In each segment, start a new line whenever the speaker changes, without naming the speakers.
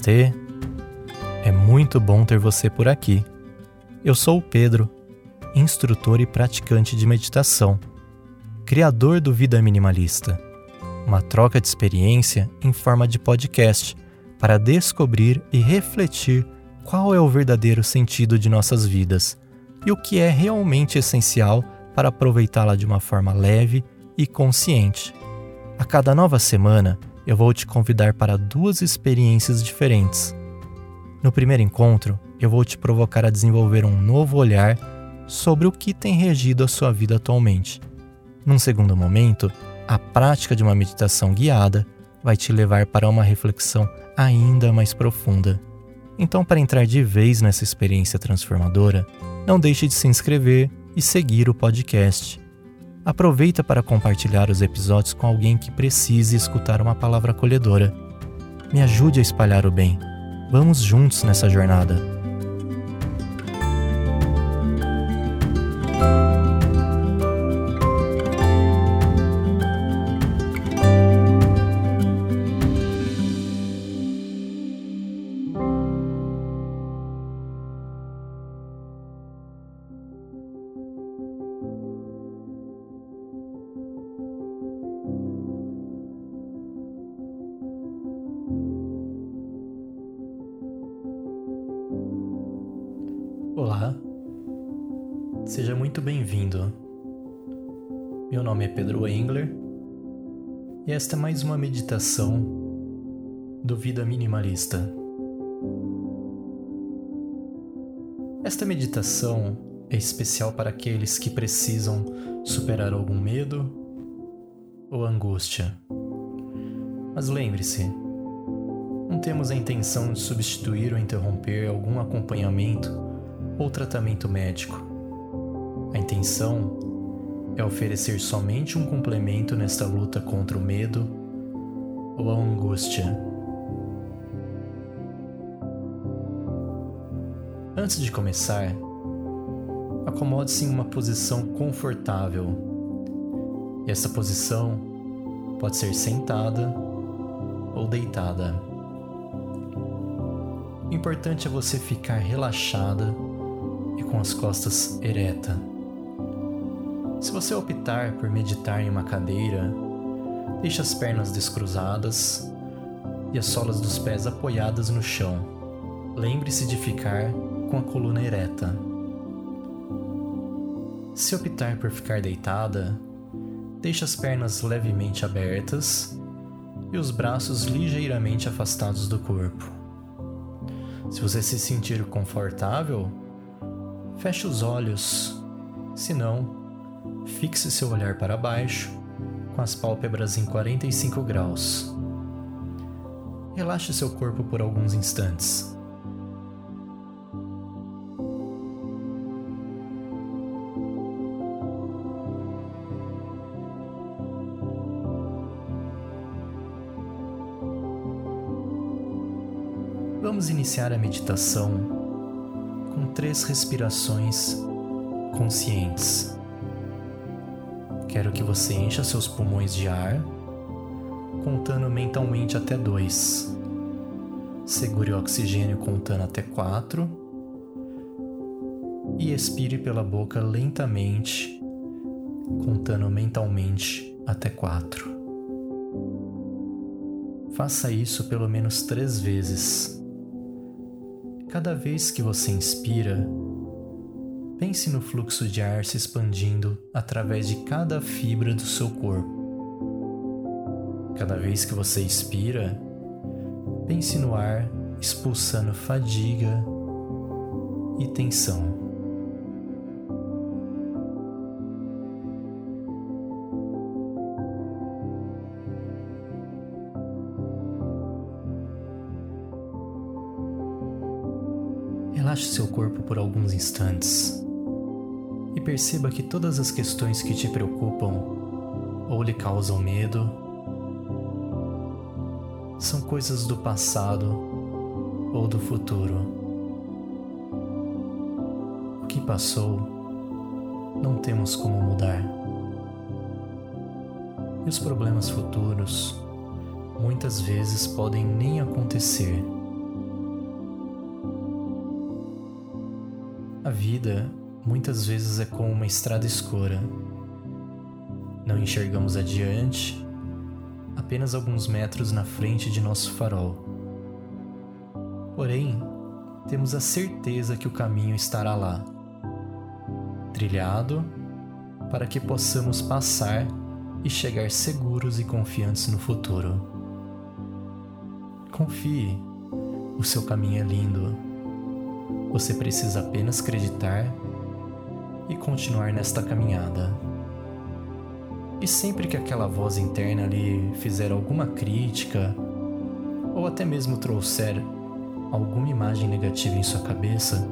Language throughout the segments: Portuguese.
Namastê. É muito bom ter você por aqui. Eu sou o Pedro, instrutor e praticante de meditação, criador do Vida Minimalista, uma troca de experiência em forma de podcast para descobrir e refletir qual é o verdadeiro sentido de nossas vidas e o que é realmente essencial para aproveitá-la de uma forma leve e consciente. A cada nova semana, eu vou te convidar para duas experiências diferentes. No primeiro encontro, eu vou te provocar a desenvolver um novo olhar sobre o que tem regido a sua vida atualmente. Num segundo momento, a prática de uma meditação guiada vai te levar para uma reflexão ainda mais profunda. Então, para entrar de vez nessa experiência transformadora, não deixe de se inscrever e seguir o podcast. Aproveita para compartilhar os episódios com alguém que precise escutar uma palavra acolhedora. Me ajude a espalhar o bem. Vamos juntos nessa jornada. Olá, seja muito bem-vindo. Meu nome é Pedro Engler e esta é mais uma meditação do Vida Minimalista. Esta meditação é especial para aqueles que precisam superar algum medo ou angústia. Mas lembre-se, não temos a intenção de substituir ou interromper algum acompanhamento ou tratamento médico. A intenção é oferecer somente um complemento nesta luta contra o medo ou a angústia. Antes de começar, acomode-se em uma posição confortável. E essa posição pode ser sentada ou deitada. O importante é você ficar relaxada com as costas ereta. Se você optar por meditar em uma cadeira, deixe as pernas descruzadas e as solas dos pés apoiadas no chão. Lembre-se de ficar com a coluna ereta. Se optar por ficar deitada, deixe as pernas levemente abertas e os braços ligeiramente afastados do corpo. Se você se sentir confortável, Feche os olhos, se não, fixe seu olhar para baixo, com as pálpebras em 45 graus. Relaxe seu corpo por alguns instantes. Vamos iniciar a meditação três respirações conscientes. Quero que você encha seus pulmões de ar, contando mentalmente até dois. Segure o oxigênio contando até quatro e expire pela boca lentamente, contando mentalmente até quatro. Faça isso pelo menos três vezes. Cada vez que você inspira, pense no fluxo de ar se expandindo através de cada fibra do seu corpo. Cada vez que você expira, pense no ar expulsando fadiga e tensão. Relaxe seu corpo por alguns instantes e perceba que todas as questões que te preocupam ou lhe causam medo são coisas do passado ou do futuro. O que passou não temos como mudar. E os problemas futuros muitas vezes podem nem acontecer A vida muitas vezes é como uma estrada escura. Não enxergamos adiante, apenas alguns metros na frente de nosso farol. Porém, temos a certeza que o caminho estará lá, trilhado para que possamos passar e chegar seguros e confiantes no futuro. Confie, o seu caminho é lindo. Você precisa apenas acreditar e continuar nesta caminhada. E sempre que aquela voz interna lhe fizer alguma crítica, ou até mesmo trouxer alguma imagem negativa em sua cabeça,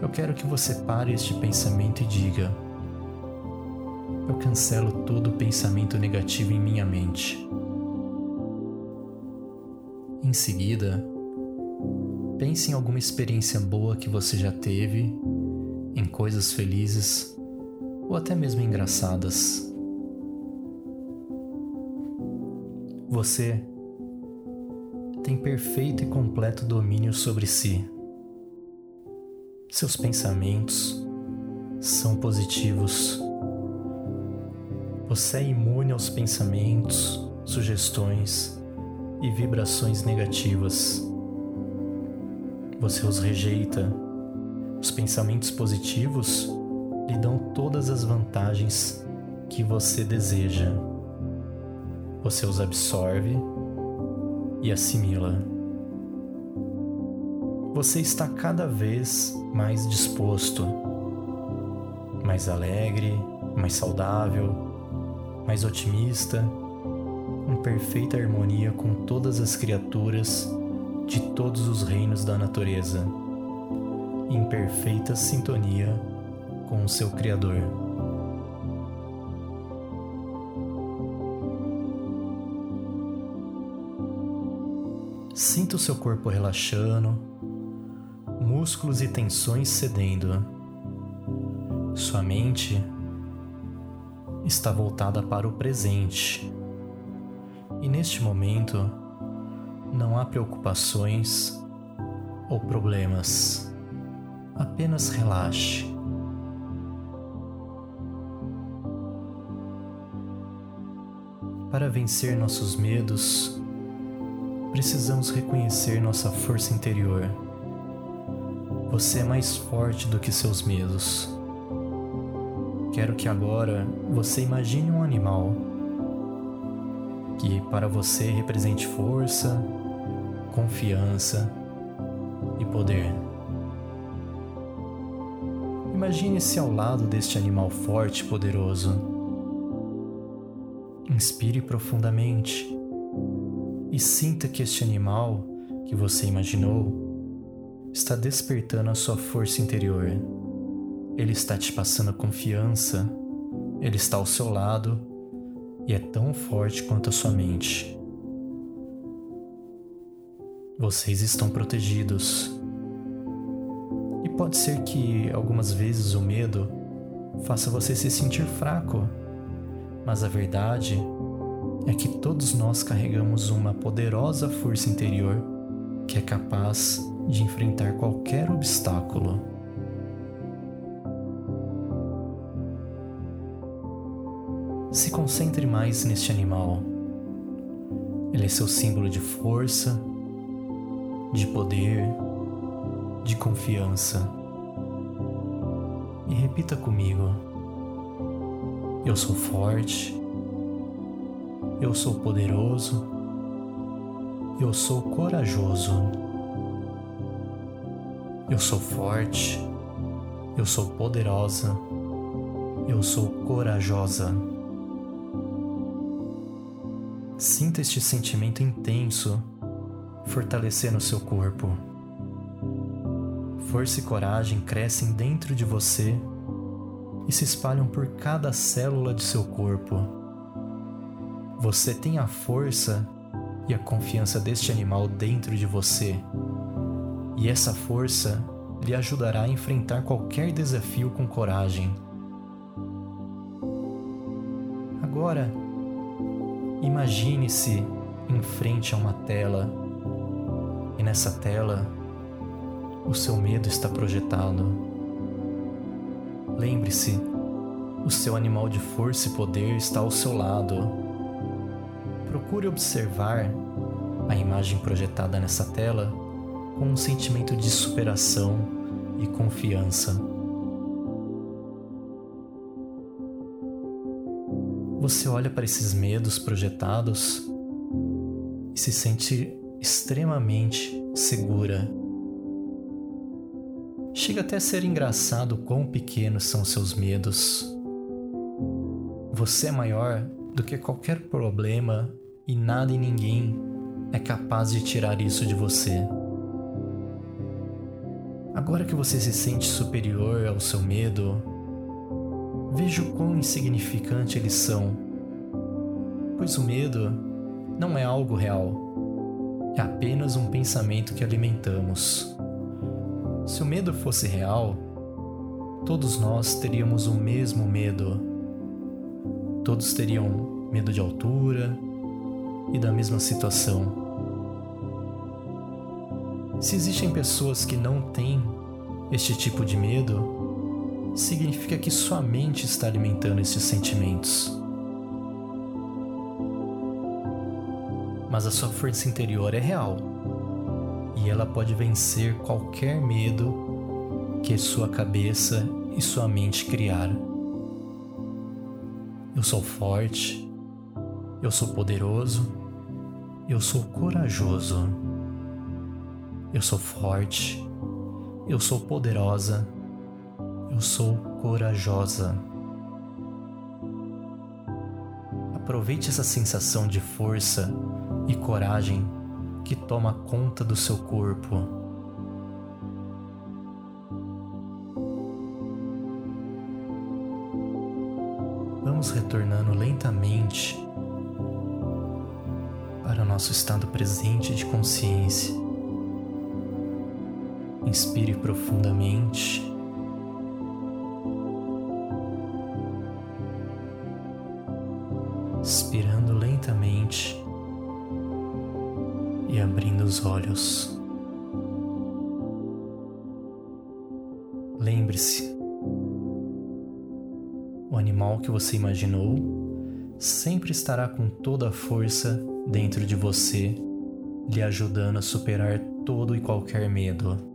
eu quero que você pare este pensamento e diga: Eu cancelo todo pensamento negativo em minha mente. Em seguida, pense em alguma experiência boa que você já teve, em coisas felizes ou até mesmo engraçadas. Você tem perfeito e completo domínio sobre si. Seus pensamentos são positivos. Você é imune aos pensamentos, sugestões e vibrações negativas. Você os rejeita. Os pensamentos positivos lhe dão todas as vantagens que você deseja. Você os absorve e assimila. Você está cada vez mais disposto, mais alegre, mais saudável, mais otimista, em perfeita harmonia com todas as criaturas de todos os reinos da natureza, em perfeita sintonia com o seu Criador. Sinta o seu corpo relaxando, músculos e tensões cedendo. Sua mente está voltada para o presente. E neste momento não há preocupações ou problemas. Apenas relaxe. Para vencer nossos medos, precisamos reconhecer nossa força interior. Você é mais forte do que seus medos. Quero que agora você imagine um animal que para você represente força, confiança e poder. Imagine-se ao lado deste animal forte e poderoso. Inspire profundamente e sinta que este animal que você imaginou está despertando a sua força interior. Ele está te passando confiança, ele está ao seu lado e é tão forte quanto a sua mente. Vocês estão protegidos. E pode ser que algumas vezes o medo faça você se sentir fraco, mas a verdade é que todos nós carregamos uma poderosa força interior que é capaz de enfrentar qualquer obstáculo. Se concentre mais neste animal. Ele é seu símbolo de força, de poder, de confiança. E repita comigo: Eu sou forte. Eu sou poderoso, eu sou corajoso, eu sou forte, eu sou poderosa, eu sou corajosa. Sinta este sentimento intenso fortalecendo seu corpo. Força e coragem crescem dentro de você e se espalham por cada célula de seu corpo você tem a força e a confiança deste animal dentro de você. E essa força lhe ajudará a enfrentar qualquer desafio com coragem. Agora, imagine-se em frente a uma tela e nessa tela o seu medo está projetado. Lembre-se, o seu animal de força e poder está ao seu lado. Procure observar a imagem projetada nessa tela com um sentimento de superação e confiança. Você olha para esses medos projetados e se sente extremamente segura. Chega até a ser engraçado quão pequenos são seus medos. Você é maior do que qualquer problema e nada e ninguém é capaz de tirar isso de você. Agora que você se sente superior ao seu medo, veja o quão insignificante eles são. Pois o medo não é algo real, é apenas um pensamento que alimentamos. Se o medo fosse real, todos nós teríamos o mesmo medo. Todos teriam medo de altura e da mesma situação. Se existem pessoas que não têm este tipo de medo, significa que sua mente está alimentando esses sentimentos. Mas a sua força interior é real e ela pode vencer qualquer medo que sua cabeça e sua mente criar. Eu sou forte, eu sou poderoso, eu sou corajoso. Eu sou forte, eu sou poderosa, eu sou corajosa. Aproveite essa sensação de força e coragem que toma conta do seu corpo. Vamos retornando lentamente para o nosso estado presente de consciência. Inspire profundamente. Que você imaginou sempre estará com toda a força dentro de você, lhe ajudando a superar todo e qualquer medo.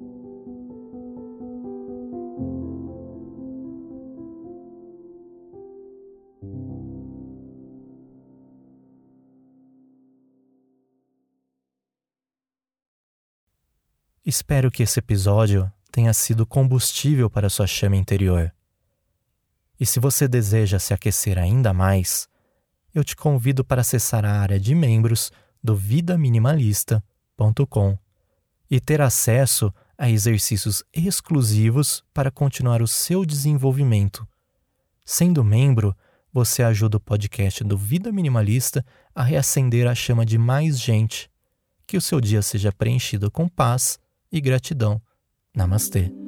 Espero que esse episódio tenha sido combustível para sua chama interior. E se você deseja se aquecer ainda mais, eu te convido para acessar a área de membros do vidaminimalista.com e ter acesso a exercícios exclusivos para continuar o seu desenvolvimento. Sendo membro, você ajuda o podcast do Vida Minimalista a reacender a chama de mais gente. Que o seu dia seja preenchido com paz e gratidão. Namastê.